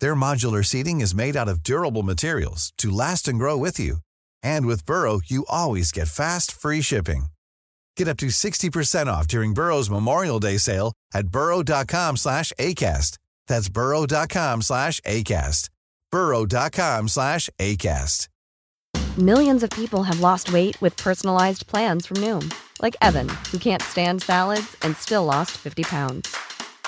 Their modular seating is made out of durable materials to last and grow with you. And with Burrow, you always get fast, free shipping. Get up to 60% off during Burrow's Memorial Day sale at burrow.com slash ACAST. That's burrow.com slash ACAST. burrow.com slash ACAST. Millions of people have lost weight with personalized plans from Noom, like Evan, who can't stand salads and still lost 50 pounds.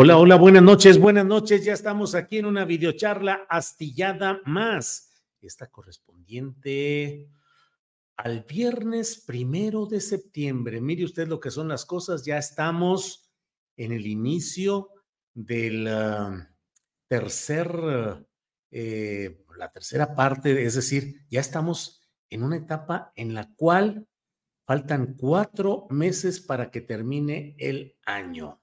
Hola, hola, buenas noches, buenas noches. Ya estamos aquí en una videocharla astillada más. Esta correspondiente al viernes primero de septiembre. Mire usted lo que son las cosas. Ya estamos en el inicio del ah, tercer, eh, la tercera parte, es decir, ya estamos en una etapa en la cual faltan cuatro meses para que termine el año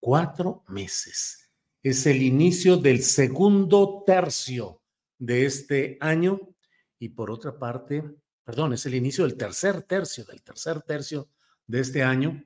cuatro meses. Es el inicio del segundo tercio de este año y por otra parte, perdón, es el inicio del tercer tercio, del tercer tercio de este año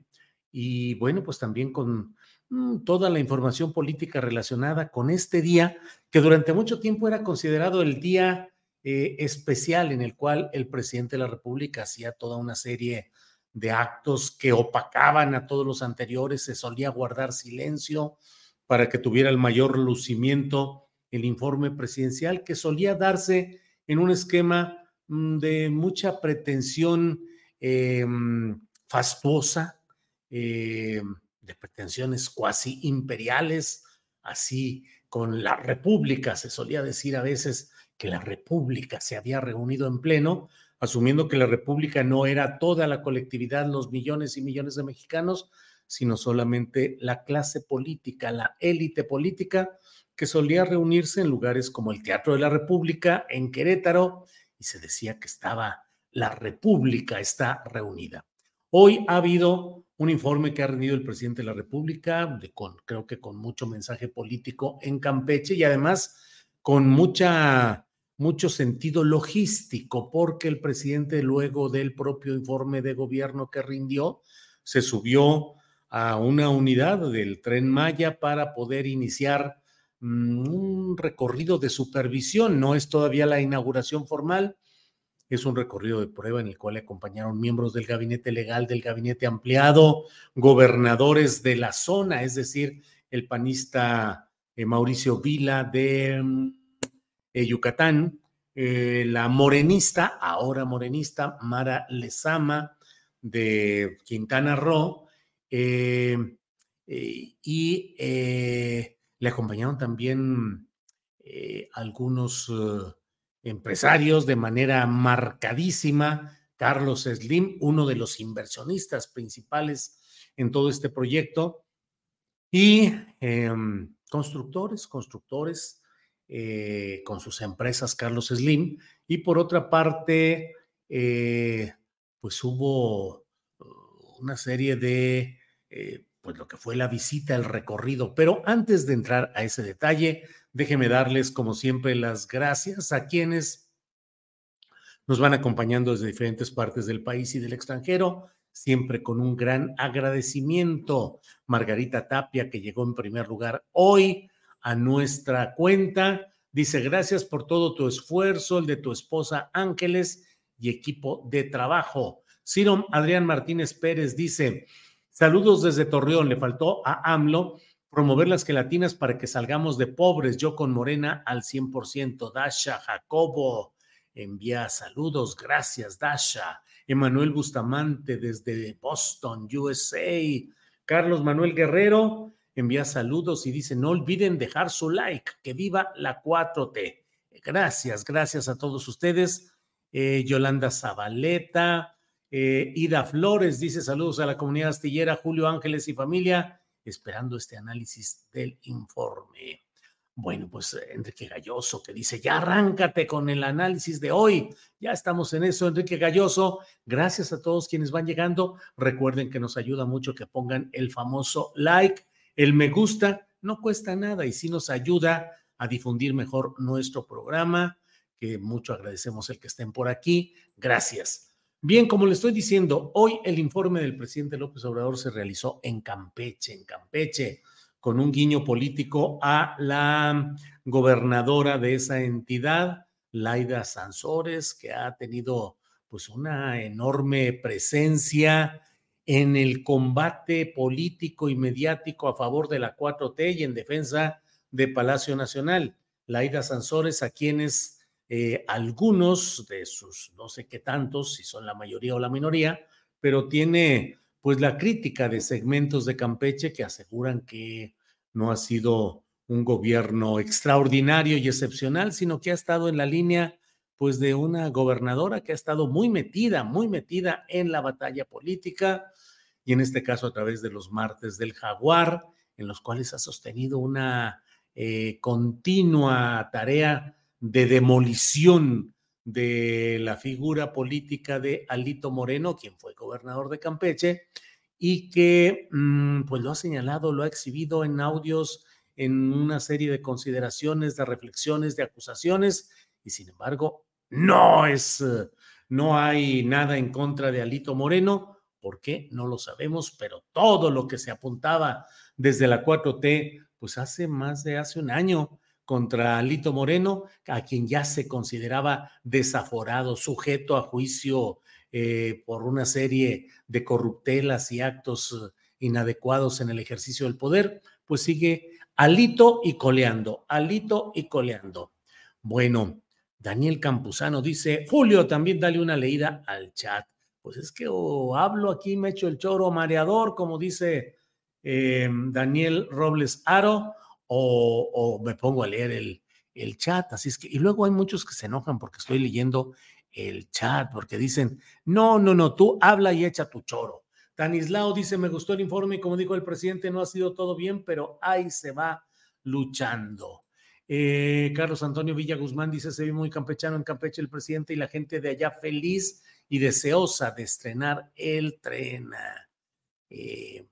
y bueno, pues también con mm, toda la información política relacionada con este día que durante mucho tiempo era considerado el día eh, especial en el cual el presidente de la República hacía toda una serie de actos que opacaban a todos los anteriores, se solía guardar silencio para que tuviera el mayor lucimiento el informe presidencial, que solía darse en un esquema mm, de mucha pretensión eh, fastuosa, eh, de pretensiones cuasi imperiales, así con la República, se solía decir a veces que la República se había reunido en pleno, asumiendo que la República no era toda la colectividad, los millones y millones de mexicanos, sino solamente la clase política, la élite política, que solía reunirse en lugares como el Teatro de la República, en Querétaro, y se decía que estaba la República está reunida. Hoy ha habido un informe que ha rendido el presidente de la República, creo que con mucho mensaje político en Campeche y además con mucha mucho sentido logístico, porque el presidente luego del propio informe de gobierno que rindió, se subió a una unidad del tren Maya para poder iniciar mm, un recorrido de supervisión. No es todavía la inauguración formal, es un recorrido de prueba en el cual acompañaron miembros del gabinete legal, del gabinete ampliado, gobernadores de la zona, es decir, el panista eh, Mauricio Vila de mm, eh, Yucatán, eh, la morenista, ahora morenista, Mara Lezama de Quintana Roo, eh, y le acompañaron también algunos empresarios de manera marcadísima. Carlos Slim, uno de los inversionistas principales en todo este proyecto, y em, constructores, constructores eh, con sus empresas Carlos Slim. Y por otra parte, eh, pues hubo uh, una serie de, eh, pues lo que fue la visita, el recorrido. Pero antes de entrar a ese detalle, déjeme darles, como siempre, las gracias a quienes nos van acompañando desde diferentes partes del país y del extranjero, siempre con un gran agradecimiento. Margarita Tapia, que llegó en primer lugar hoy, a nuestra cuenta. Dice, gracias por todo tu esfuerzo, el de tu esposa Ángeles y equipo de trabajo. Ciro Adrián Martínez Pérez dice, saludos desde Torreón, le faltó a AMLO promover las gelatinas para que salgamos de pobres, yo con Morena al 100%. Dasha Jacobo envía saludos, gracias Dasha. Emanuel Bustamante desde Boston, USA. Carlos Manuel Guerrero envía saludos y dice, no olviden dejar su like, que viva la 4T. Gracias, gracias a todos ustedes. Eh, Yolanda Zabaleta, eh, Ida Flores dice saludos a la comunidad astillera, Julio Ángeles y familia, esperando este análisis del informe. Bueno, pues Enrique Galloso que dice, ya arráncate con el análisis de hoy. Ya estamos en eso, Enrique Galloso. Gracias a todos quienes van llegando. Recuerden que nos ayuda mucho que pongan el famoso like, el me gusta. No cuesta nada y sí nos ayuda a difundir mejor nuestro programa, que mucho agradecemos el que estén por aquí. Gracias. Bien, como le estoy diciendo, hoy el informe del presidente López Obrador se realizó en Campeche, en Campeche, con un guiño político a la gobernadora de esa entidad, Laida Sansores, que ha tenido pues una enorme presencia en el combate político y mediático a favor de la 4T y en defensa de Palacio Nacional. Laida Sansores, a quienes eh, algunos de sus, no sé qué tantos, si son la mayoría o la minoría, pero tiene pues la crítica de segmentos de Campeche que aseguran que no ha sido un gobierno extraordinario y excepcional, sino que ha estado en la línea pues de una gobernadora que ha estado muy metida, muy metida en la batalla política y en este caso a través de los martes del jaguar, en los cuales ha sostenido una eh, continua tarea de demolición de la figura política de Alito Moreno, quien fue gobernador de Campeche, y que mm, pues lo ha señalado, lo ha exhibido en audios, en una serie de consideraciones, de reflexiones, de acusaciones, y sin embargo, no es, eh, no hay nada en contra de Alito Moreno. ¿Por qué? No lo sabemos, pero todo lo que se apuntaba desde la 4T pues hace más de hace un año contra Alito Moreno, a quien ya se consideraba desaforado, sujeto a juicio eh, por una serie de corruptelas y actos eh, inadecuados en el ejercicio del poder, pues sigue alito y coleando, alito y coleando. Bueno, Daniel Campuzano dice, Julio, también dale una leída al chat. Pues es que o hablo aquí, me echo el choro mareador, como dice eh, Daniel Robles Aro o, me pongo a leer el, el chat. Así es que, y luego hay muchos que se enojan porque estoy leyendo el chat, porque dicen, no, no, no, tú habla y echa tu choro. Tanislao dice, me gustó el informe y como dijo el presidente, no ha sido todo bien, pero ahí se va luchando. Eh, Carlos Antonio Villa Guzmán dice, se ve muy campechano en Campeche el presidente y la gente de allá feliz y deseosa de estrenar el tren. Eh,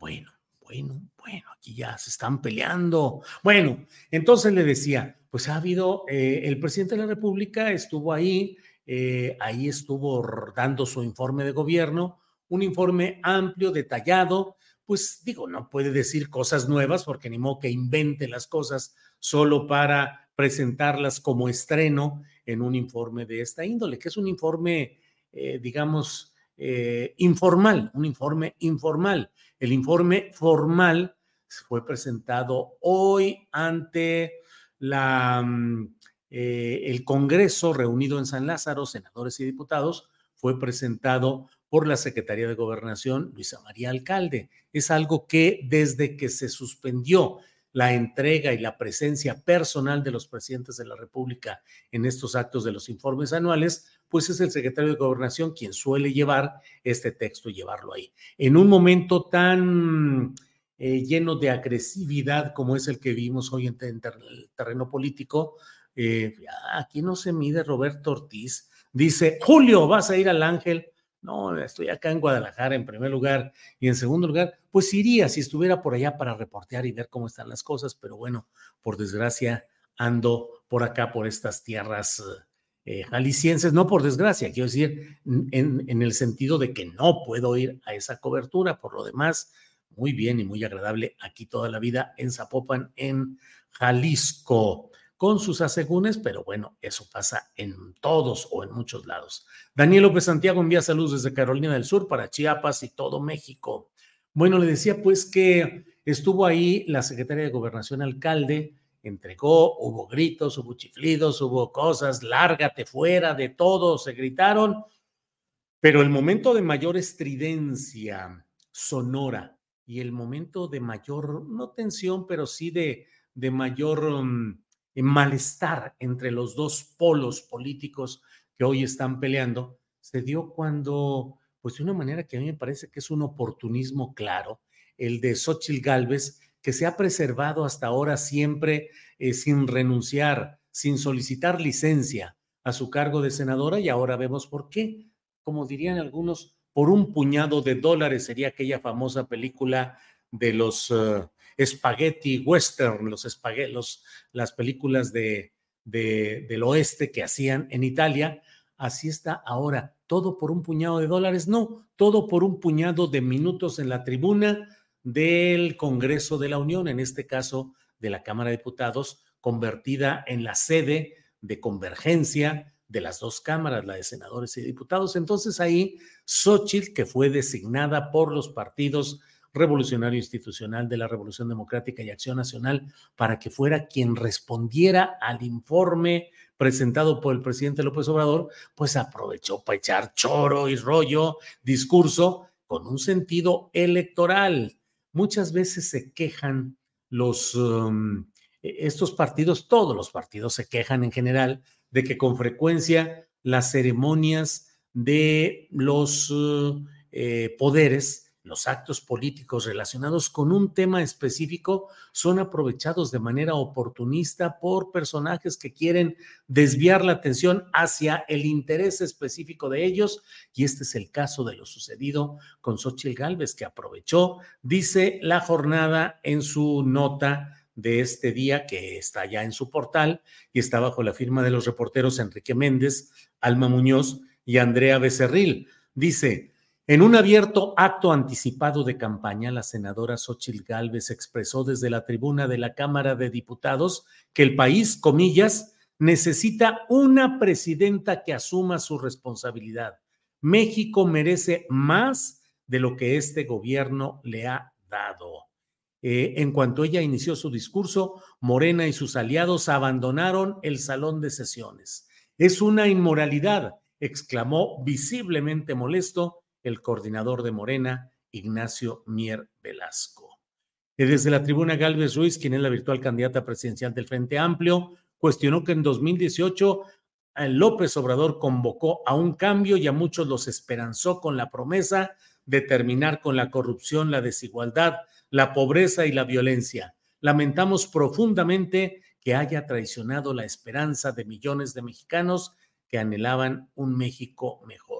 bueno, bueno, bueno, aquí ya se están peleando. Bueno, entonces le decía, pues ha habido, eh, el presidente de la República estuvo ahí, eh, ahí estuvo dando su informe de gobierno, un informe amplio, detallado, pues digo, no puede decir cosas nuevas porque ni modo que invente las cosas solo para presentarlas como estreno en un informe de esta índole, que es un informe, eh, digamos, informal, un informe informal. El informe formal fue presentado hoy ante la, mm, eh, el Congreso reunido en San Lázaro, senadores y diputados, fue presentado por la Secretaría de Gobernación, Luisa María Alcalde. Es algo que desde que se suspendió la entrega y la presencia personal de los presidentes de la República en estos actos de los informes anuales, pues es el secretario de Gobernación quien suele llevar este texto y llevarlo ahí. En un momento tan eh, lleno de agresividad como es el que vimos hoy en, el terreno político, eh, aquí no se mide Roberto Ortiz. Dice, Julio, vas a ir al Ángel. No, estoy acá en Guadalajara en primer lugar y en segundo lugar, pues iría si estuviera por allá para reportear y ver cómo están las cosas, pero bueno, por desgracia ando por acá, por estas tierras eh, jaliscienses, no por desgracia, quiero decir, en, en, el sentido de que no puedo ir a esa cobertura, por lo demás, muy bien y muy agradable aquí toda la vida en Zapopan, en Jalisco con sus asegúnes, pero bueno, eso pasa en todos o en muchos lados. Daniel López Santiago envía saludos desde Carolina del Sur para Chiapas y todo México. Bueno, le decía pues que estuvo ahí la secretaria de Gobernación alcalde, entregó, hubo gritos, hubo chiflidos, hubo cosas, lárgate fuera de todo, se gritaron. Pero el momento de mayor estridencia sonora y el momento de mayor, no tensión, pero sí de, de mayor um, malestar entre los dos polos políticos que hoy están peleando, se dio cuando, pues de una manera que a mí me parece que es un oportunismo claro, el de Xochitl Galvez, que se ha preservado hasta ahora siempre eh, sin renunciar, sin solicitar licencia a su cargo de senadora y ahora vemos por qué. Como dirían algunos, por un puñado de dólares, sería aquella famosa película de los uh, spaghetti western, los, spaghetti, las películas de, del oeste que hacían en Italia. Así está ahora, todo por un puñado de dólares, no, todo por un puñado de minutos en la tribuna del Congreso de la Unión, en este caso de la Cámara de Diputados, convertida en la sede de convergencia de las dos cámaras, la de senadores y diputados. Entonces ahí Xochitl, que fue designada por los partidos Revolucionario Institucional de la Revolución Democrática y Acción Nacional para que fuera quien respondiera al informe presentado por el presidente López Obrador, pues aprovechó para echar choro y rollo, discurso con un sentido electoral. Muchas veces se quejan los um, estos partidos, todos los partidos se quejan en general de que con frecuencia las ceremonias de los eh, poderes, los actos políticos relacionados con un tema específico son aprovechados de manera oportunista por personajes que quieren desviar la atención hacia el interés específico de ellos. Y este es el caso de lo sucedido con Xochitl Gálvez, que aprovechó, dice la jornada en su nota de este día que está ya en su portal y está bajo la firma de los reporteros Enrique Méndez, Alma Muñoz y Andrea Becerril. Dice, en un abierto acto anticipado de campaña, la senadora Xochitl Gálvez expresó desde la tribuna de la Cámara de Diputados que el país, comillas, necesita una presidenta que asuma su responsabilidad. México merece más de lo que este gobierno le ha dado. Eh, en cuanto ella inició su discurso, Morena y sus aliados abandonaron el salón de sesiones. Es una inmoralidad, exclamó visiblemente molesto el coordinador de Morena, Ignacio Mier Velasco. Desde la tribuna Galvez Ruiz, quien es la virtual candidata presidencial del Frente Amplio, cuestionó que en 2018 eh, López Obrador convocó a un cambio y a muchos los esperanzó con la promesa de terminar con la corrupción, la desigualdad, la pobreza y la violencia. Lamentamos profundamente que haya traicionado la esperanza de millones de mexicanos que anhelaban un México mejor.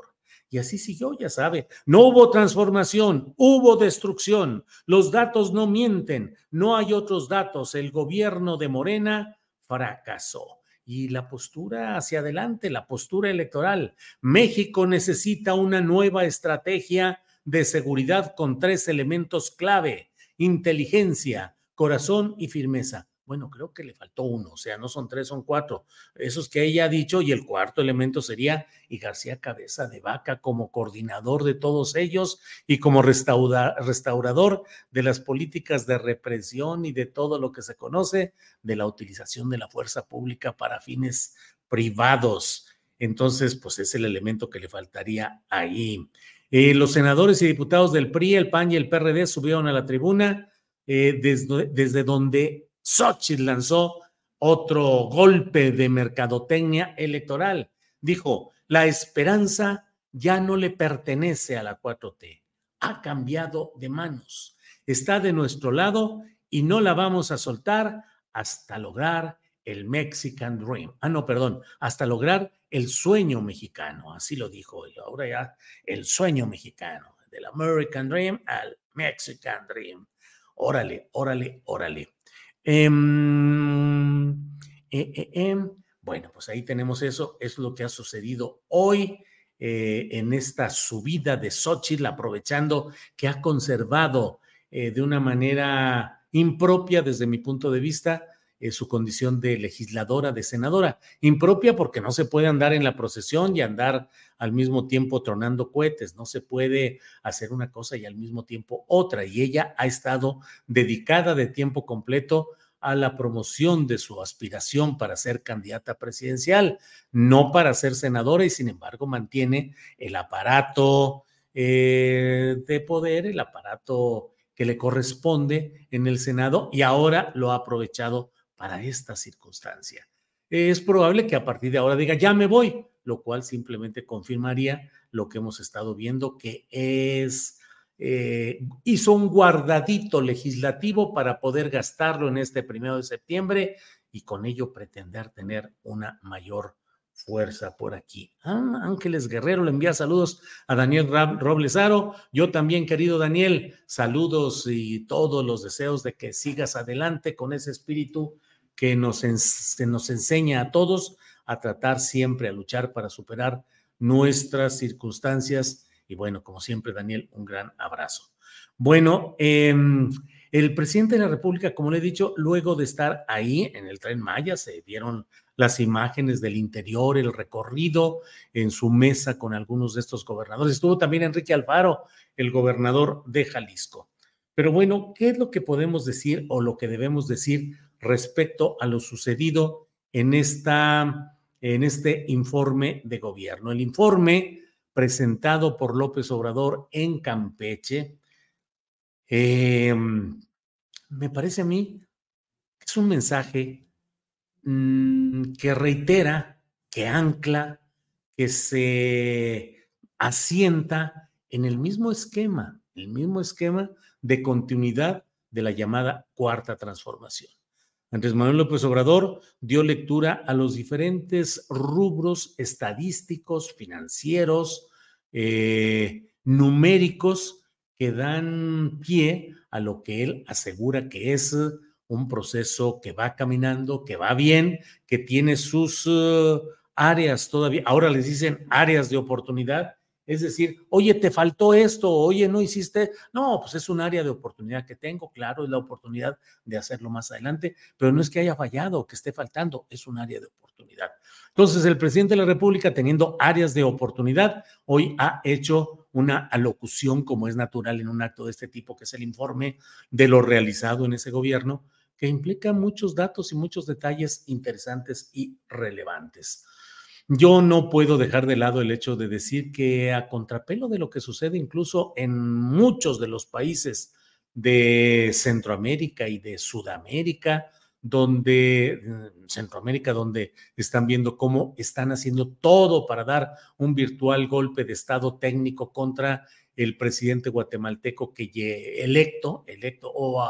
Y así siguió, ya sabe. No hubo transformación, hubo destrucción. Los datos no mienten, no hay otros datos. El gobierno de Morena fracasó. Y la postura hacia adelante, la postura electoral. México necesita una nueva estrategia de seguridad con tres elementos clave inteligencia, corazón y firmeza. Bueno, creo que le faltó uno, o sea, no son tres, son cuatro. Esos que ella ha dicho y el cuarto elemento sería y García Cabeza de Vaca como coordinador de todos ellos y como restaurador de las políticas de represión y de todo lo que se conoce de la utilización de la fuerza pública para fines privados. Entonces, pues es el elemento que le faltaría ahí. Eh, los senadores y diputados del PRI, el PAN y el PRD subieron a la tribuna eh, desde, desde, donde Xochitl lanzó otro golpe de mercadotecnia electoral. Dijo, la esperanza ya no le pertenece a la 4T, ha cambiado de manos, está de nuestro lado y no la vamos a soltar hasta lograr el Mexican Dream. Ah, no, perdón, hasta lograr el sueño mexicano, así lo dijo él. Ahora ya el sueño mexicano, del American Dream al Mexican Dream. Órale, órale, órale. Em, eh, eh, em, bueno, pues ahí tenemos eso, es lo que ha sucedido hoy. Eh, en esta subida de Xochitl, aprovechando que ha conservado de una manera impropia desde mi punto de vista eh, su condición de legisladora, de senadora. Impropia porque no se puede andar en la procesión y andar al mismo tiempo tronando cohetes, no se puede hacer una cosa y al mismo tiempo otra. Y ella ha estado dedicada de tiempo completo a la promoción de su aspiración para ser candidata presidencial, no para ser senadora y sin embargo mantiene el aparato eh, de poder, el aparato que le corresponde en el Senado y ahora lo ha aprovechado para esta circunstancia. Es probable que a partir de ahora diga, ya me voy, lo cual simplemente confirmaría lo que hemos estado viendo, que es eh, hizo un guardadito legislativo para poder gastarlo en este primero de septiembre y con ello pretender tener una mayor fuerza por aquí. Ah, Ángeles Guerrero le envía saludos a Daniel Roblesaro. Yo también, querido Daniel, saludos y todos los deseos de que sigas adelante con ese espíritu que nos, nos enseña a todos a tratar siempre, a luchar para superar nuestras circunstancias y bueno, como siempre, Daniel, un gran abrazo. Bueno, em, el presidente de la República, como le he dicho, luego de estar ahí en el tren Maya, se vieron las imágenes del interior, el recorrido en su mesa con algunos de estos gobernadores. Estuvo también Enrique Alfaro, el gobernador de Jalisco. Pero bueno, ¿qué es lo que podemos decir o lo que debemos decir respecto a lo sucedido en, esta, en este informe de gobierno? El informe presentado por López Obrador en Campeche, em, me parece a mí que es un mensaje mm, que reitera, que ancla, que se asienta en el mismo esquema, el mismo esquema de continuidad de la llamada cuarta transformación. Andrés Manuel López Obrador dio lectura a los diferentes rubros estadísticos, financieros, eh, numéricos que dan pie a lo que él asegura que es un proceso que va caminando, que va bien, que tiene sus uh, áreas todavía, ahora les dicen áreas de oportunidad, es decir, oye, te faltó esto, oye, no hiciste. No, pues es un área de oportunidad que tengo, claro, es la oportunidad de hacerlo más adelante, pero no es que haya fallado, que esté faltando, es un área de oportunidad. Entonces, el presidente de la República, teniendo áreas de oportunidad, hoy ha hecho una alocución, como es natural en un acto de este tipo, que es el informe de lo realizado en ese gobierno, que implica muchos datos y muchos detalles interesantes y relevantes. Yo no puedo dejar de lado el hecho de decir que a contrapelo de lo que sucede incluso en muchos de los países de Centroamérica y de Sudamérica, donde Centroamérica, donde están viendo cómo están haciendo todo para dar un virtual golpe de Estado técnico contra el presidente guatemalteco que electo, electo o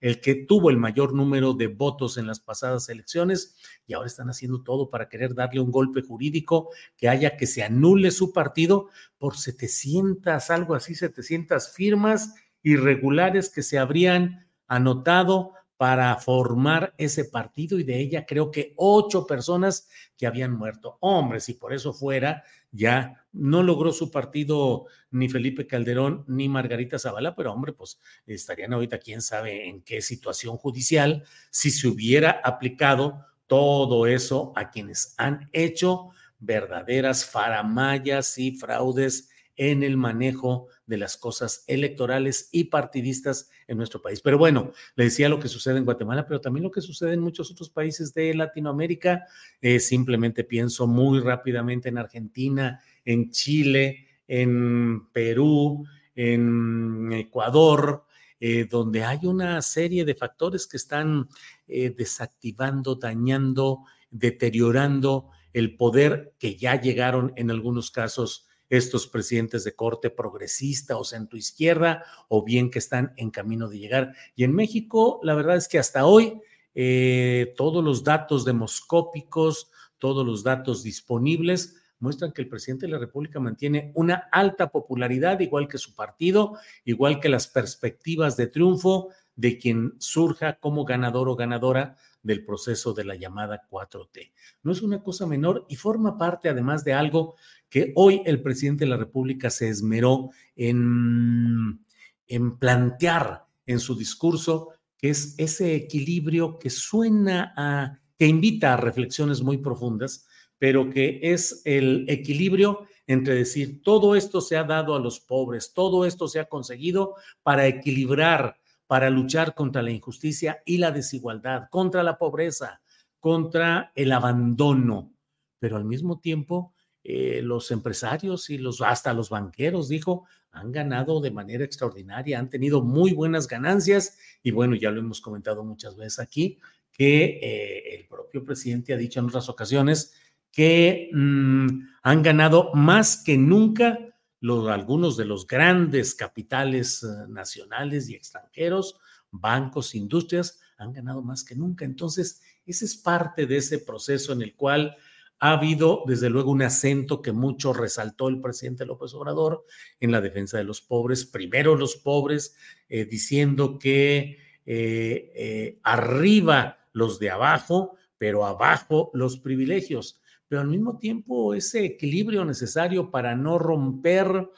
el que tuvo el mayor número de votos en las pasadas elecciones y ahora están haciendo todo para querer darle un golpe jurídico que haya que se anule su partido por 700, algo así, 700 firmas irregulares que se habrían anotado para formar ese partido y de ella creo que ocho personas que habían muerto. Hombre, si por eso fuera, ya no logró su partido ni Felipe Calderón ni Margarita Zavala, pero hombre, pues estarían ahorita quién sabe en qué situación judicial si se hubiera aplicado todo eso a quienes han hecho verdaderas faramayas y fraudes en el manejo de las cosas electorales y partidistas en nuestro país. Pero bueno, le decía lo que sucede en Guatemala, pero también lo que sucede en muchos otros países de Latinoamérica. Eh, simplemente pienso muy rápidamente en Argentina, en Chile, en Perú, en Ecuador, eh, donde hay una serie de factores que están eh, desactivando, dañando, deteriorando el poder que ya llegaron en algunos casos estos presidentes de corte progresista o centroizquierda, o bien que están en camino de llegar. Y en México, la verdad es que hasta hoy eh, todos los datos demoscópicos, todos los datos disponibles, muestran que el presidente de la República mantiene una alta popularidad, igual que su partido, igual que las perspectivas de triunfo de quien surja como ganador o ganadora del proceso de la llamada 4T. No es una cosa menor y forma parte además de algo que hoy el presidente de la República se esmeró en, en plantear en su discurso, que es ese equilibrio que suena a, que invita a reflexiones muy profundas, pero que es el equilibrio entre decir, todo esto se ha dado a los pobres, todo esto se ha conseguido para equilibrar para luchar contra la injusticia y la desigualdad, contra la pobreza, contra el abandono, pero al mismo tiempo eh, los empresarios y los hasta los banqueros, dijo, han ganado de manera extraordinaria, han tenido muy buenas ganancias. Y bueno, ya lo hemos comentado muchas veces aquí, que eh, el propio presidente ha dicho en otras ocasiones que mm, han ganado más que nunca los, algunos de los grandes capitales eh, nacionales y extranjeros, bancos, industrias, han ganado más que nunca. Entonces, ese es parte de ese proceso en el cual ha habido, desde luego, un acento que mucho resaltó el presidente López Obrador en la defensa de los pobres, primero los pobres, eh, diciendo que eh, arriba los de abajo, pero abajo los privilegios. Pero al mismo tiempo ese equilibrio necesario para no romper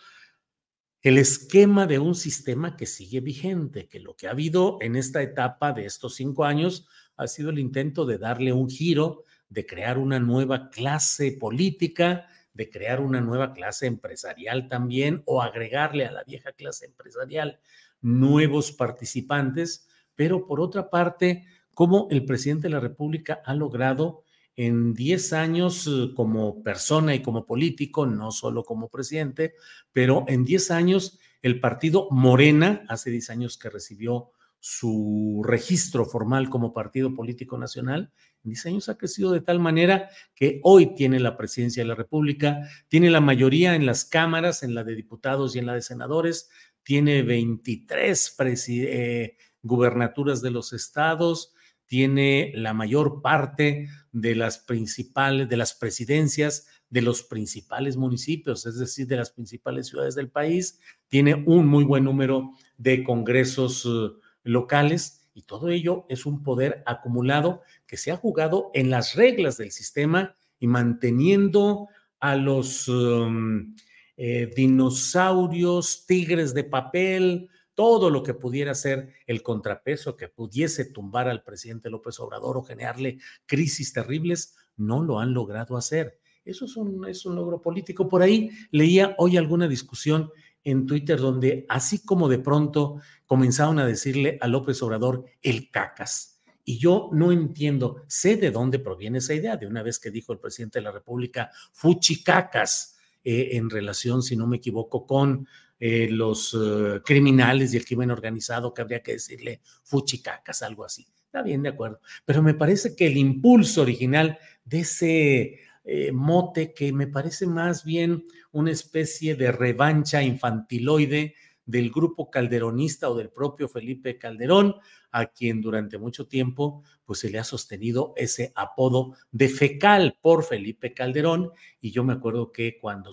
el esquema de un sistema que sigue vigente, que lo que ha habido en esta etapa de estos cinco años ha sido el intento de darle un giro, de crear una nueva clase política, de crear una nueva clase empresarial también, o agregarle a la vieja clase empresarial nuevos participantes, pero por otra parte, cómo el presidente de la República ha logrado en 10 años eh, como persona y como político, no solo como presidente, pero en 10 años el partido Morena, hace 10 años que recibió su registro formal como partido político nacional, en 10 años ha crecido de tal manera que hoy tiene la presidencia de la República, tiene la mayoría en las cámaras, en la de diputados y en la de senadores, tiene 23 eh, gubernaturas de los estados, tiene la mayor parte de las principales, de las presidencias de los principales municipios, es decir, de las principales ciudades del país, tiene un muy buen número de congresos eh, locales y todo ello es un poder acumulado que se ha jugado en las reglas del sistema y manteniendo a los um, eh, dinosaurios, tigres de papel, todo lo que pudiera ser el contrapeso que pudiese tumbar al presidente López Obrador o generarle crisis terribles, no lo han logrado hacer. Eso es un, es un logro político. Por ahí leía hoy alguna discusión en Twitter donde así como de pronto comenzaron a decirle a López Obrador el cacas. Y yo no entiendo, sé de dónde proviene esa idea, de una vez que dijo el presidente de la República, fuchicacas, eh, en relación, si no me equivoco, con eh, los eh, criminales y el crimen organizado, que habría que decirle fuchicacas, algo así. Está bien, de acuerdo. Pero me parece que el impulso original de ese eh, mote, que me parece más bien una especie de revancha infantiloide del grupo calderonista o del propio Felipe Calderón, a quien durante mucho tiempo pues se le ha sostenido ese apodo de fecal por Felipe Calderón y yo me acuerdo que cuando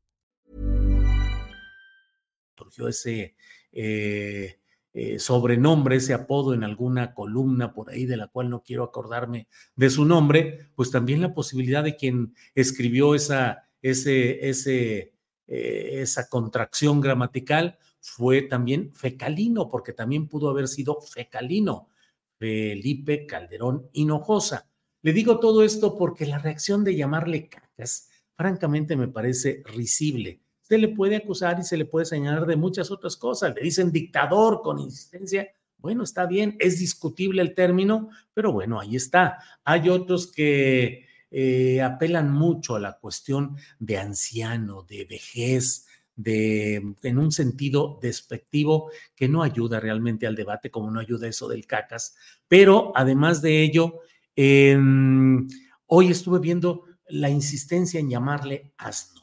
Surgió ese eh, eh, sobrenombre, ese apodo en alguna columna por ahí de la cual no quiero acordarme de su nombre, pues también la posibilidad de quien escribió esa, ese, eh, esa contracción gramatical fue también fecalino, porque también pudo haber sido fecalino, Felipe Calderón Hinojosa. Le digo todo esto porque la reacción de llamarle cacas, francamente me parece risible. Se le puede acusar y se le puede señalar de muchas otras cosas. Le dicen dictador con insistencia. Bueno, está bien, es discutible el término, pero bueno, ahí está. Hay otros que eh, apelan mucho a la cuestión de anciano, de vejez, de, en un sentido despectivo que no ayuda realmente al debate, como no ayuda eso del cacas. Pero además de ello, hoy estuve viendo la insistencia en llamarle asno.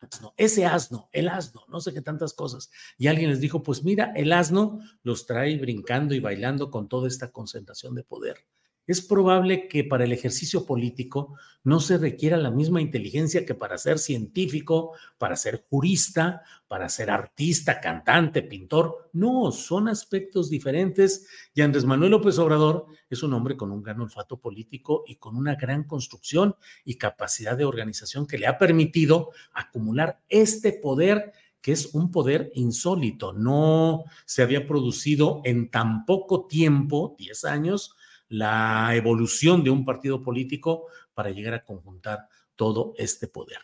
Asno. Ese asno, el asno, no sé qué tantas cosas. Y alguien les dijo, pues mira, el asno los trae brincando y bailando con toda esta concentración de poder es probable que para el ejercicio político no se requiera la misma inteligencia que para ser científico, para ser jurista, para ser artista, cantante, pintor. No, son aspectos diferentes. Y Andrés Manuel López Obrador es un hombre con un gran olfato político y con una gran construcción y capacidad de organización que le ha permitido acumular este poder que es un poder insólito. No se había producido en tan poco tiempo, 10 años, la evolución de un partido político para llegar a conjuntar todo este poder.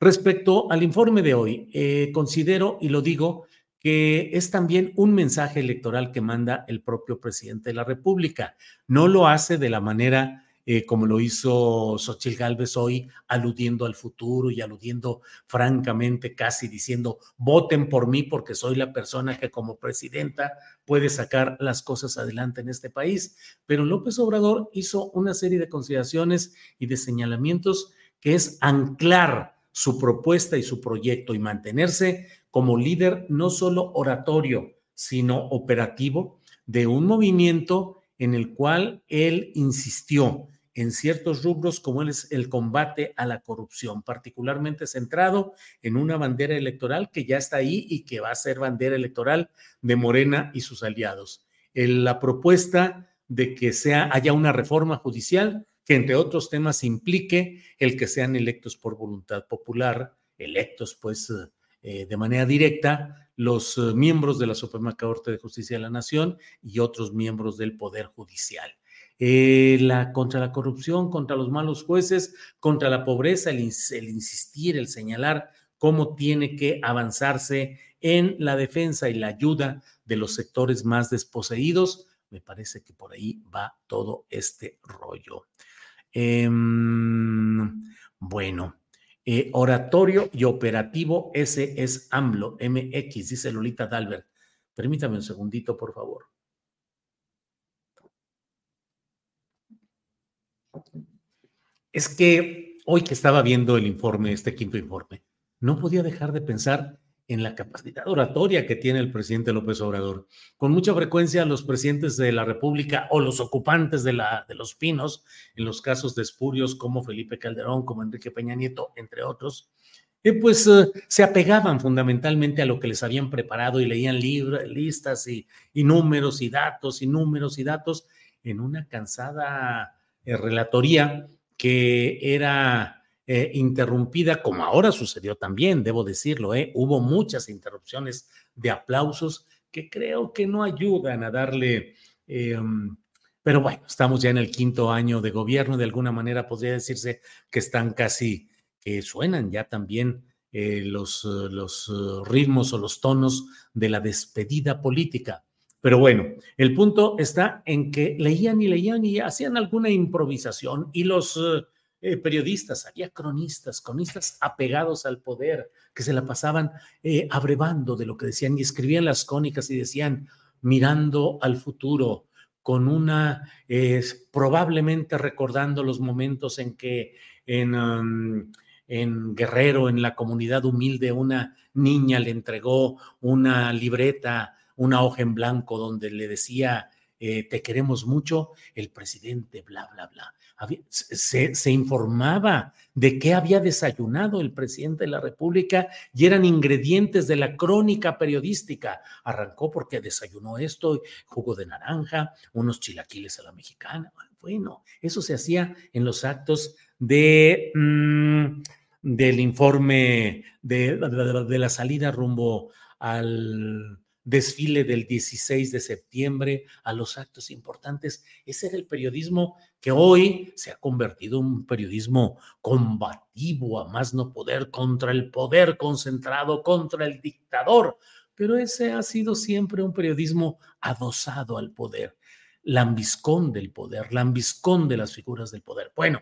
Respecto al informe de hoy, eh, considero y lo digo que es también un mensaje electoral que manda el propio presidente de la República. No lo hace de la manera eh, como lo hizo Xochitl Gálvez hoy, aludiendo al futuro y aludiendo francamente, casi diciendo, voten por mí porque soy la persona que como presidenta puede sacar las cosas adelante en este país. Pero López Obrador hizo una serie de consideraciones y de señalamientos que es anclar su propuesta y su proyecto y mantenerse como líder no solo oratorio, sino operativo de un movimiento en el cual él insistió en ciertos rubros como el combate a la corrupción, particularmente centrado en una bandera electoral que ya está ahí y que va a ser bandera electoral de Morena y sus aliados. la propuesta de que sea, haya una reforma judicial que entre otros temas implique el que sean electos por voluntad popular, electos pues eh, de manera directa los eh, miembros de la Suprema Corte de Justicia de la Nación y otros miembros del Poder Judicial. Eh, la, contra la corrupción, contra los malos jueces, contra la pobreza, el, insistir, el señalar cómo tiene que avanzarse en la defensa y la ayuda de los sectores más desposeídos. Me parece que por ahí va todo este rollo. Em, bueno, eh, oratorio y operativo, ese es AMLO, MX, dice Lolita Dalbert. Permítame un segundito, por favor. Es que hoy que estaba viendo el informe, este quinto informe, no podía dejar de pensar en la capacidad oratoria que tiene el presidente López Obrador. Con mucha frecuencia los presidentes de la República o los ocupantes de, los pinos, en los casos de espurios como Felipe Calderón, como Enrique Peña Nieto, entre otros, eh, pues eh, se apegaban fundamentalmente a lo que les habían preparado y leían listas y, y números y datos y números y datos en una cansada eh, relatoría que era eh, interrumpida, como ahora sucedió también, debo decirlo, eh, hubo muchas interrupciones de aplausos que creo que no ayudan a darle... Em, pero bueno, estamos ya en el quinto año de gobierno, de alguna manera podría decirse que están casi, que suenan ya también los, los ritmos o los tonos de la despedida política. Pero bueno, el punto está en que leían y leían y hacían alguna improvisación y los eh, eh, periodistas, había cronistas, cronistas apegados al poder, que se la pasaban eh, abrevando de lo que decían y escribían las cónicas y decían, mirando al futuro, con una, probablemente recordando los momentos en que en, um, en Guerrero, en la comunidad humilde, una niña le entregó una libreta una hoja en blanco donde le decía, eh, te queremos mucho, el presidente, bla, bla, bla. se, se, informaba de qué había desayunado el presidente de la República y eran ingredientes de la crónica periodística. Arrancó porque desayunó esto, jugo de naranja, unos chilaquiles a la mexicana. Bueno, eso se hacía en los actos de, mm, del informe de, de la salida rumbo al desfile del 16 de septiembre a los actos importantes. Ese era el periodismo que hoy se ha convertido en un periodismo combativo a más no poder contra el poder concentrado, contra el dictador. Pero ese ha sido siempre un periodismo adosado al poder, lambiscón del poder, lambiscón de las figuras del poder. Bueno,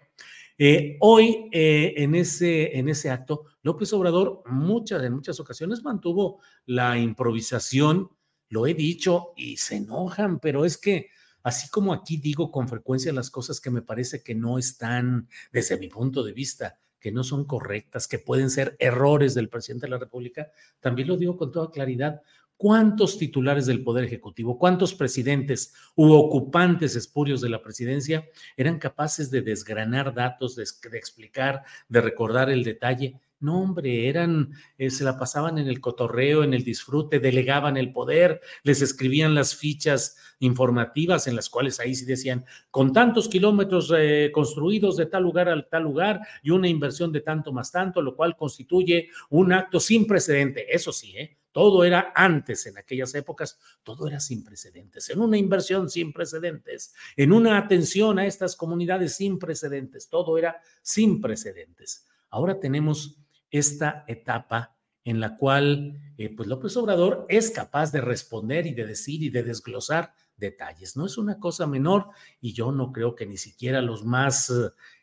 Eh, hoy, eh, en, ese, en ese acto, López Obrador muchas, en muchas ocasiones mantuvo la improvisación, lo he dicho, y se enojan, pero es que así como aquí digo con frecuencia las cosas que me parece que no están, desde mi punto de vista, que no son correctas, que pueden ser errores del presidente de la República, también lo digo con toda claridad. ¿Cuántos titulares del Poder Ejecutivo, cuántos presidentes u ocupantes espurios de la presidencia eran capaces de desgranar datos, de, explicar, de recordar el detalle? No, hombre, eran, eh, se la pasaban en el cotorreo, en el disfrute, delegaban el poder, les escribían las fichas informativas en las cuales ahí sí decían, con tantos kilómetros eh, construidos de tal lugar al tal lugar y una inversión de tanto más tanto, lo cual constituye un acto sin precedente. Eso sí, ¿eh? Todo era antes, en aquellas épocas, todo era sin precedentes, en una inversión sin precedentes, en una atención a estas comunidades sin precedentes, todo era sin precedentes. Ahora tenemos esta etapa en la cual eh, pues López Obrador es capaz de responder y de decir y de desglosar detalles. No es una cosa menor y yo no creo que ni siquiera los más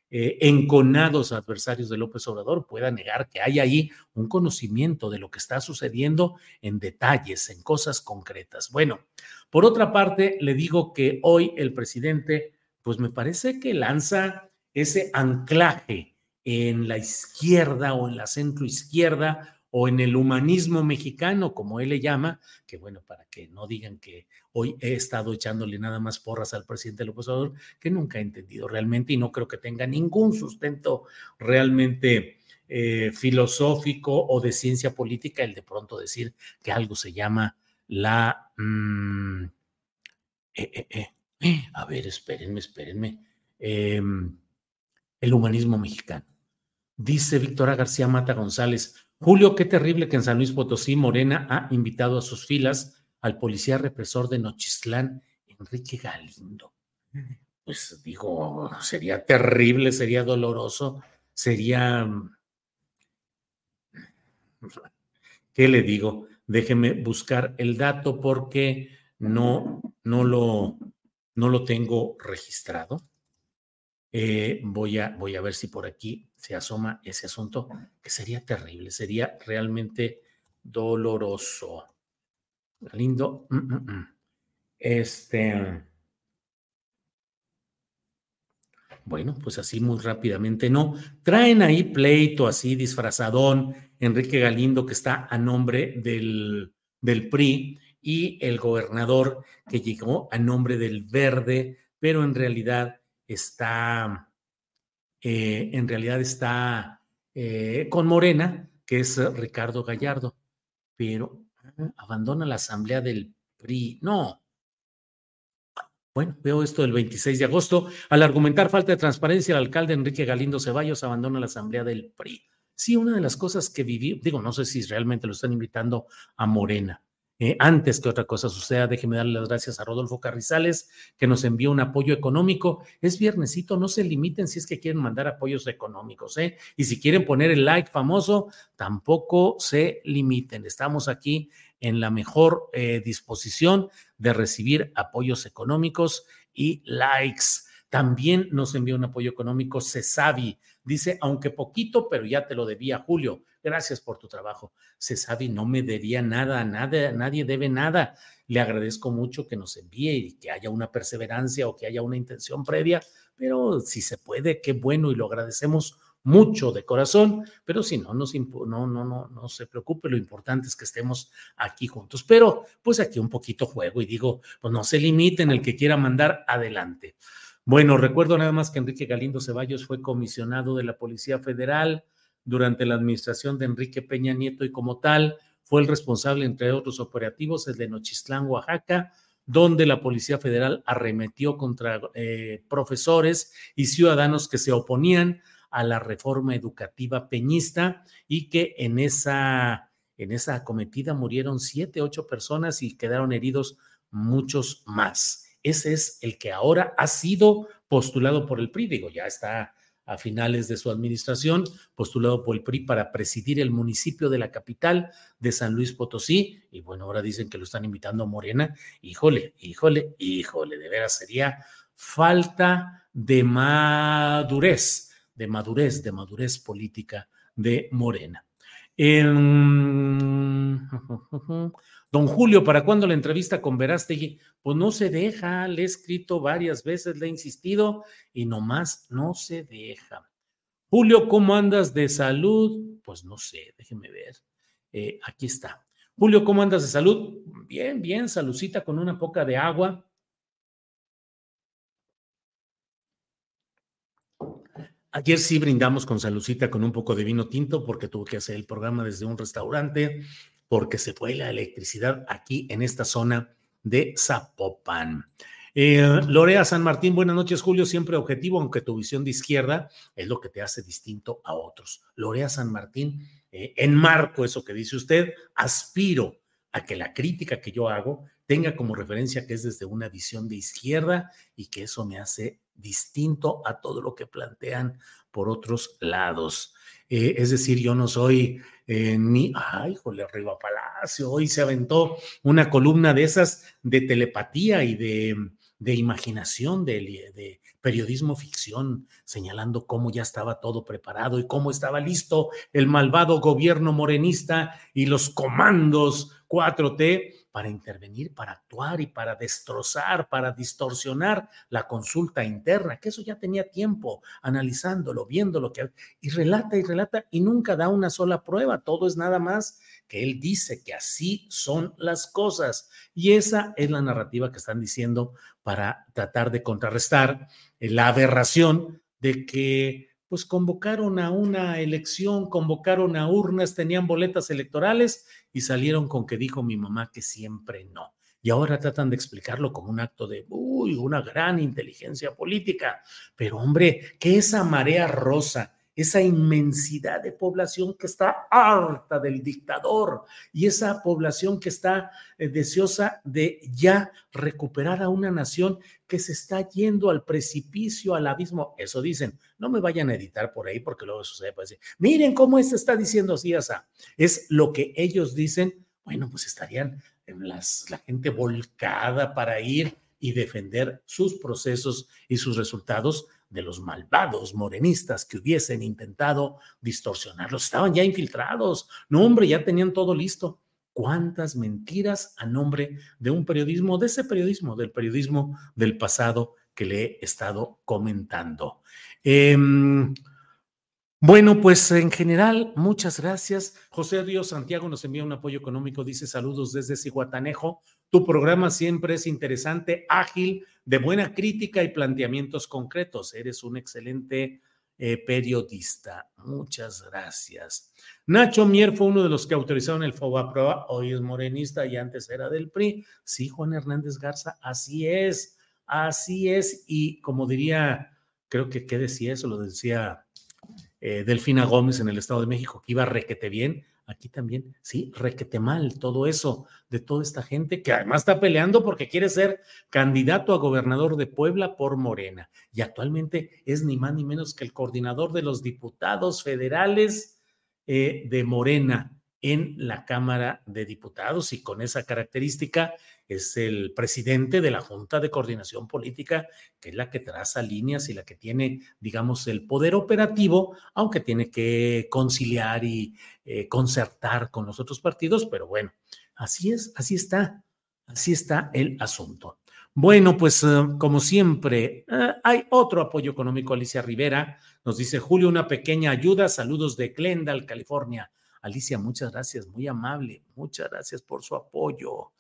eh, enconados adversarios de López Obrador pueda negar que hay ahí un conocimiento de lo que está sucediendo en detalles, en cosas concretas. Bueno, por otra parte, le digo que hoy el presidente, pues me parece que lanza ese anclaje en la izquierda o en la centro izquierda o en el humanismo mexicano, como él le llama, que bueno, para que no digan que hoy he estado echándole nada más porras al presidente López Obrador, que nunca he entendido realmente y no creo que tenga ningún sustento realmente eh, filosófico o de ciencia política el de pronto decir que algo se llama la... Mm, eh, eh, a ver, espérenme, espérenme. Em, el humanismo mexicano. Dice Víctora García Mata González, Julio, qué terrible que en San Luis Potosí Morena ha invitado a sus filas al policía represor de Nochistlán, Enrique Galindo. Pues digo, sería terrible, sería doloroso, sería... ¿Qué le digo? Déjeme buscar el dato porque no, no, lo, no lo tengo registrado. Eh, voy, a, voy a ver si por aquí se asoma ese asunto, que sería terrible, sería realmente doloroso. Lindo. Mm, mm, mm. Este. Bueno, pues así muy rápidamente no. Traen ahí pleito así disfrazadón, Enrique Galindo, que está a nombre del, del PRI, y el gobernador que llegó a nombre del Verde, pero en realidad está, eh, en realidad está eh, con Morena, que es Ricardo Gallardo, pero ah, abandona la asamblea del PRI. No. Bueno, veo esto del 26 de agosto. Al argumentar falta de transparencia, el alcalde Enrique Galindo Ceballos abandona la asamblea del PRI. Sí, una de las cosas que viví, digo, no sé si realmente lo están invitando a Morena, eh, antes que otra cosa suceda, déjeme darle las gracias a Rodolfo Carrizales, que nos envió un apoyo económico. Es viernesito, no se limiten si es que quieren mandar apoyos económicos, ¿eh? Y si quieren poner el like famoso, tampoco se limiten. Estamos aquí en la mejor eh, disposición de recibir apoyos económicos y likes. También nos envió un apoyo económico Cesavi. Dice, aunque poquito, pero ya te lo debía Julio. Gracias por tu trabajo. Cesavi no me debía nada, nada, nadie debe nada. Le agradezco mucho que nos envíe y que haya una perseverancia o que haya una intención previa, pero si se puede, qué bueno y lo agradecemos mucho de corazón, pero si no, no, no, no, no, no se preocupe, lo importante es que estemos aquí juntos. Pero pues aquí un poquito juego y digo, pues no se limiten, el que quiera mandar, adelante. Bueno, recuerdo nada más que Enrique Galindo Ceballos fue comisionado de la Policía Federal durante la administración de Enrique Peña Nieto y como tal fue el responsable, entre otros operativos, el de Nochistlán, Oaxaca, donde la Policía Federal arremetió contra eh, profesores y ciudadanos que se oponían a la reforma educativa peñista y que en esa, en esa acometida murieron siete, ocho personas y quedaron heridos muchos más. Ese es el que ahora ha sido postulado por el PRI, digo, ya está a finales de su administración, postulado por el PRI para presidir el municipio de la capital de San Luis Potosí. Y bueno, ahora dicen que lo están invitando a Morena. Híjole, híjole, híjole, de veras sería falta de madurez de madurez, de madurez política de Morena. Don Julio, ¿para cuándo la entrevista con Verástegui? Pues no se deja, le he escrito varias veces, le he insistido y nomás no se deja. Julio, ¿cómo andas de salud? Pues no sé, déjeme ver. Eh, aquí está. Julio, ¿cómo andas de salud? Bien, bien, saludcita con una poca de agua. Ayer sí brindamos con Salucita con un poco de vino tinto porque tuve que hacer el programa desde un restaurante porque se fue la electricidad aquí en esta zona de Zapopan. Eh, Lorea San Martín, buenas noches, Julio. Siempre objetivo, aunque tu visión de izquierda es lo que te hace distinto a otros. Lorea San Martín, eh, enmarco eso que dice usted, aspiro que la crítica que yo hago tenga como referencia que es desde una visión de izquierda y que eso me hace distinto a todo lo que plantean por otros lados. Eh, es decir, yo no soy eh, ni, ay, jole, arriba Palacio, hoy se aventó una columna de esas de telepatía y de, de imaginación, de, periodismo ficción, señalando cómo ya estaba todo preparado y cómo estaba listo el malvado gobierno morenista y los comandos 4T para intervenir, para actuar y para destrozar, para distorsionar la consulta interna, que eso ya tenía tiempo analizándolo, viendo lo que... Y relata y relata y nunca da una sola prueba, todo es nada más que él dice que así son las cosas. Y esa es la narrativa que están diciendo para tratar de contrarrestar la aberración de que pues convocaron a una elección, convocaron a urnas, tenían boletas electorales y salieron con que dijo mi mamá que siempre no. Y ahora tratan de explicarlo como un acto de, uy, una gran inteligencia política. Pero hombre, que esa marea rosa esa inmensidad de población que está harta del dictador y esa población que está eh, deseosa de ya recuperar a una nación que se está yendo al precipicio, al abismo. Eso dicen. No me vayan a editar por ahí porque luego sucede. Miren cómo este está diciendo así. Es lo que ellos dicen. Bueno, pues estarían las, la gente volcada para ir y defender sus procesos y sus resultados de los malvados morenistas que hubiesen intentado distorsionarlos. Estaban ya infiltrados. No, hombre, ya tenían todo listo. ¿Cuántas mentiras a nombre de un periodismo, de ese periodismo, del periodismo del pasado que le he estado comentando? Eh, bueno, pues en general, muchas gracias. José Río Santiago nos envía un apoyo económico, dice saludos desde Cihuatanejo. Tu programa siempre es interesante, ágil, de buena crítica y planteamientos concretos. Eres un excelente eh, periodista. Muchas gracias. Nacho Mier fue uno de los que autorizaron el FOBAPROA, hoy es morenista y antes era del PRI. Sí, Juan Hernández Garza, así es, así es. Y como diría, creo que qué decía eso, lo decía eh, Delfina Gómez en el Estado de México, que iba requete bien, aquí también, sí, requete mal todo eso de toda esta gente que además está peleando porque quiere ser candidato a gobernador de Puebla por Morena. Y actualmente es ni más ni menos que el coordinador de los diputados federales eh, de Morena en la Cámara de Diputados y con esa característica es el presidente de la Junta de Coordinación Política, que es la que traza líneas y la que tiene, digamos, el poder operativo, aunque tiene que conciliar y eh, concertar con los otros partidos, pero bueno, así es, así está, así está el asunto. Bueno, pues eh, como siempre, eh, hay otro apoyo económico, Alicia Rivera. Nos dice Julio, una pequeña ayuda. Saludos de Glendale, California. Alicia, muchas gracias, muy amable. Muchas gracias por su apoyo.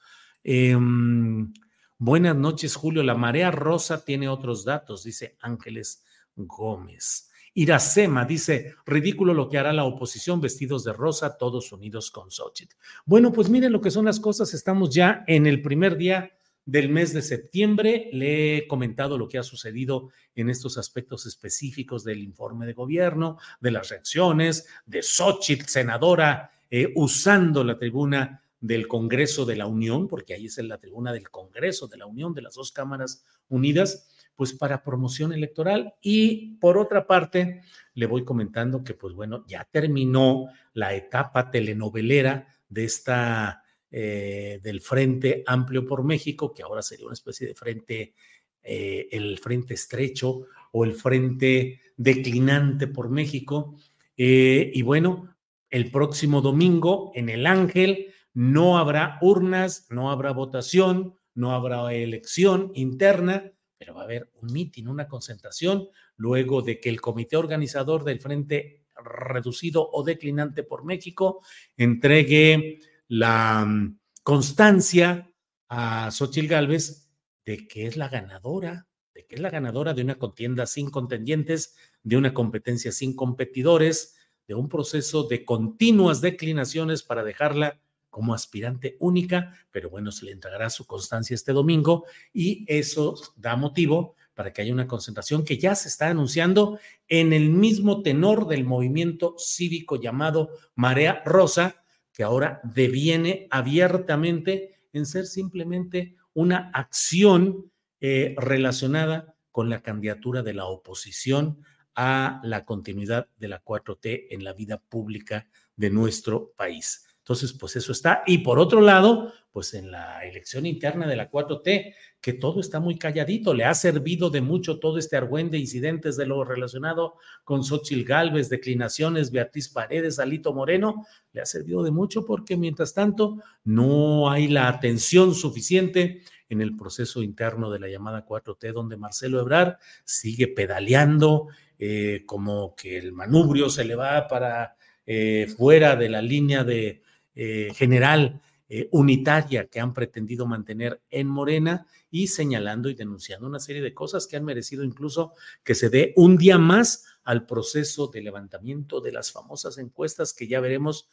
Em, buenas noches, Julio. La marea rosa tiene otros datos, dice Ángeles Gómez. Iracema dice, ridículo lo que hará la oposición vestidos de rosa, todos unidos con Xochitl. Bueno, pues miren lo que son las cosas. Estamos ya en el primer día del mes de septiembre. Le he comentado lo que ha sucedido en estos aspectos específicos del informe de gobierno, de las reacciones, de Xochitl, senadora, eh, usando la tribuna del Congreso de la Unión, porque ahí es la tribuna del Congreso de la Unión, de las dos cámaras unidas, pues para promoción electoral. Y por otra parte, le voy comentando que, pues bueno, ya terminó la etapa telenovelera de esta eh, del Frente Amplio por México, que ahora sería una especie de frente, eh, el Frente Estrecho o el Frente Declinante por México. Eh, y bueno, el próximo domingo en el Ángel no habrá urnas, no habrá votación, no habrá elección interna, pero va a haber un mitin, una concentración, luego de que el comité organizador del Frente Reducido o Declinante por México entregue la mm, constancia a Xochitl Gálvez de que es la ganadora, de que es la ganadora de una contienda sin contendientes, de una competencia sin competidores, de un proceso de continuas declinaciones para dejarla como aspirante única, pero bueno, se le entregará su constancia este domingo y eso da motivo para que haya una concentración que ya se está anunciando en el mismo tenor del movimiento cívico llamado Marea Rosa, que ahora deviene abiertamente en ser simplemente una acción eh, relacionada con la candidatura de la oposición a la continuidad de la 4T en la vida pública de nuestro país. Entonces, pues eso está. Y por otro lado, pues en la elección interna de la 4T, que todo está muy calladito, le ha servido de mucho todo este argüende de incidentes de lo relacionado con Xochil Gálvez, declinaciones, Beatriz Paredes, Alito Moreno, le ha servido de mucho porque mientras tanto no hay la atención suficiente en el proceso interno de la llamada 4T, donde Marcelo Ebrar sigue pedaleando eh, como que el manubrio se le va para eh, fuera de la línea de eh, general eh, unitaria que han pretendido mantener en Morena y señalando y denunciando una serie de cosas que han merecido incluso que se dé un día más al proceso de levantamiento de las famosas encuestas que ya veremos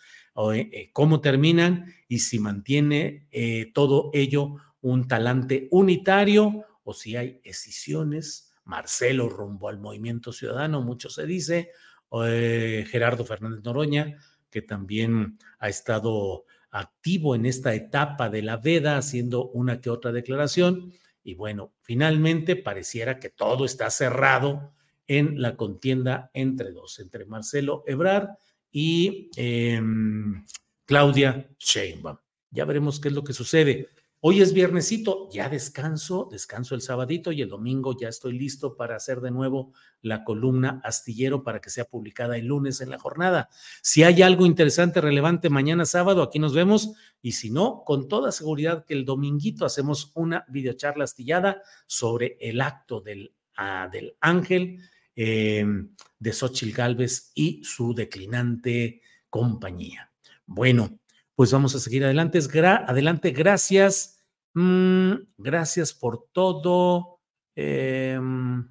eh, cómo terminan y si mantiene todo ello un talante unitario o si hay escisiones. Marcelo rumbo al movimiento ciudadano, mucho se dice, Gerardo Fernández Noroña que también ha estado activo en esta etapa de la veda, haciendo una que otra declaración. Y bueno, finalmente pareciera que todo está cerrado en la contienda entre dos, entre Marcelo Ebrard y em, Claudia Sheinbaum. Ya veremos qué es lo que sucede. Hoy es viernesito, ya descanso, descanso el sabadito y el domingo ya estoy listo para hacer de nuevo la columna astillero para que sea publicada el lunes en la jornada. Si hay algo interesante, relevante mañana sábado, aquí nos vemos y si no, con toda seguridad que el dominguito hacemos una videocharla astillada sobre el acto del, ah, del ángel em, de Xochitl Galvez y su declinante compañía. Bueno, pues vamos a seguir adelante. adelante, gracias. Mm, gracias por todo. Em,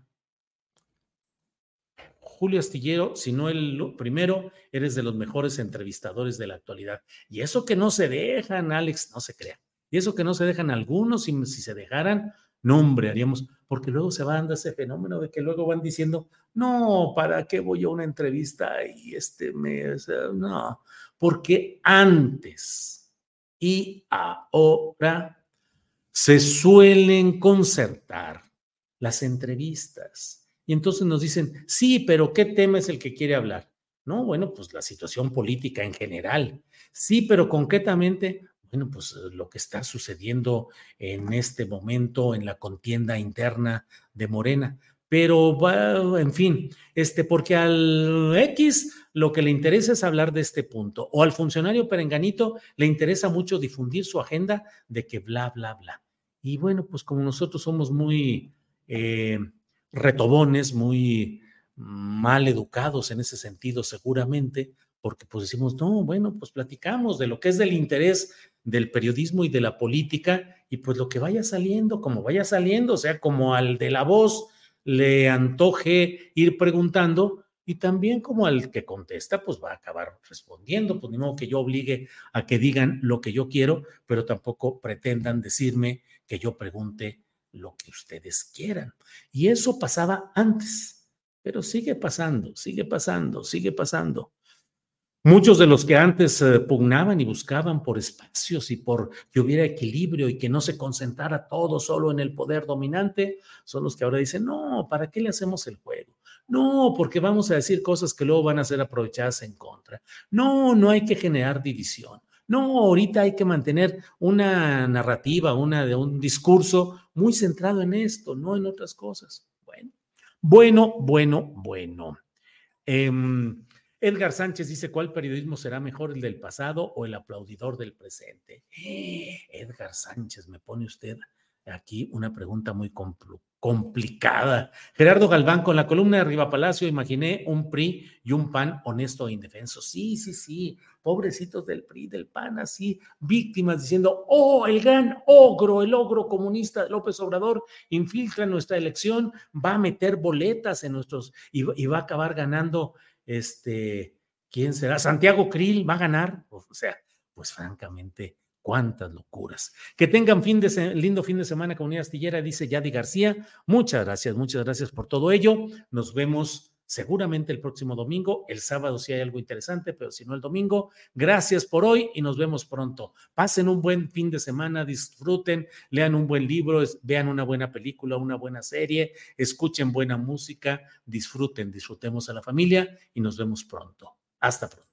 Julio Astillero, si no el primero, eres de los mejores entrevistadores de la actualidad. Y eso que no se dejan, Alex, no se crea. Y eso que no se dejan algunos, si, si se dejaran, no, hombre, haríamos, porque luego se va dando ese fenómeno de que luego van diciendo, no, ¿para qué voy a una entrevista y este mes? No, porque antes y ahora se suelen concertar las entrevistas. Y entonces nos dicen, sí, pero ¿qué tema es el que quiere hablar? No, bueno, pues la situación política en general. Sí, pero concretamente, bueno, pues lo que está sucediendo en este momento en la contienda interna de Morena. Pero, en fin, este, porque al X lo que le interesa es hablar de este punto, o al funcionario perenganito le interesa mucho difundir su agenda de que bla, bla, bla. Y bueno, pues como nosotros somos muy eh, retobones, muy mal educados en ese sentido seguramente, porque pues decimos, no, bueno, pues platicamos de lo que es del interés del periodismo y de la política y pues lo que vaya saliendo, como vaya saliendo, o sea, como al de la voz le antoje ir preguntando y también como al que contesta, pues va a acabar respondiendo, pues ni modo que yo obligue a que digan lo que yo quiero, pero tampoco pretendan decirme que yo pregunte lo que ustedes quieran. Y eso pasaba antes, pero sigue pasando, sigue pasando, sigue pasando. Muchos de los que antes eh, pugnaban y buscaban por espacios y por que hubiera equilibrio y que no se concentrara todo solo en el poder dominante, son los que ahora dicen, no, ¿para qué le hacemos el juego? No, porque vamos a decir cosas que luego van a ser aprovechadas en contra. No, no hay que generar división. No, ahorita hay que mantener una narrativa, una un discurso muy centrado en esto, no en otras cosas. Bueno, Bueno, bueno, bueno. Em, Edgar Sánchez dice, ¿cuál periodismo será mejor, el del pasado o el aplaudidor del presente? Edgar Sánchez, me pone usted aquí una pregunta muy complicada. Gerardo Galván, con la columna de Riva Palacio, imaginé un PRI y un PAN honesto e indefenso. Sí, sí, sí, pobrecitos del PRI, del PAN, así, víctimas diciendo, oh, el gran ogro, el ogro comunista López Obrador infiltra nuestra elección, va a meter boletas en nuestros, y va a acabar ganando, este, ¿quién será? Santiago Krill va a ganar, o sea, pues francamente cuántas locuras. Que tengan fin lindo fin de semana, comunidad astillera, dice Yadi García. Muchas gracias, muchas gracias por todo ello. Nos vemos seguramente el próximo domingo, el sábado si hay algo interesante, pero si no el domingo. Gracias por hoy y nos vemos pronto. Pasen un buen fin de semana, disfruten, lean un buen libro, vean una buena película, una buena serie, escuchen buena música, disfruten, disfrutemos a la familia y nos vemos pronto. Hasta pronto.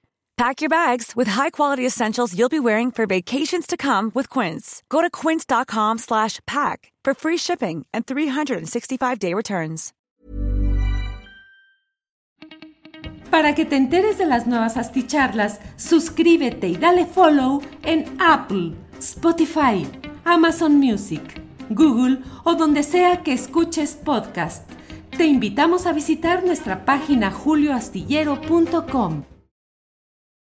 Pack your bags with high-quality essentials you'll be wearing for vacations to come with Quince. Go to quince.com slash pack for free shipping and 365-day returns. Para que te enteres de las nuevas asticharlas, suscríbete y dale follow en Apple, Spotify, Amazon Music, Google o donde sea que escuches podcast. Te invitamos a visitar nuestra página julioastillero.com.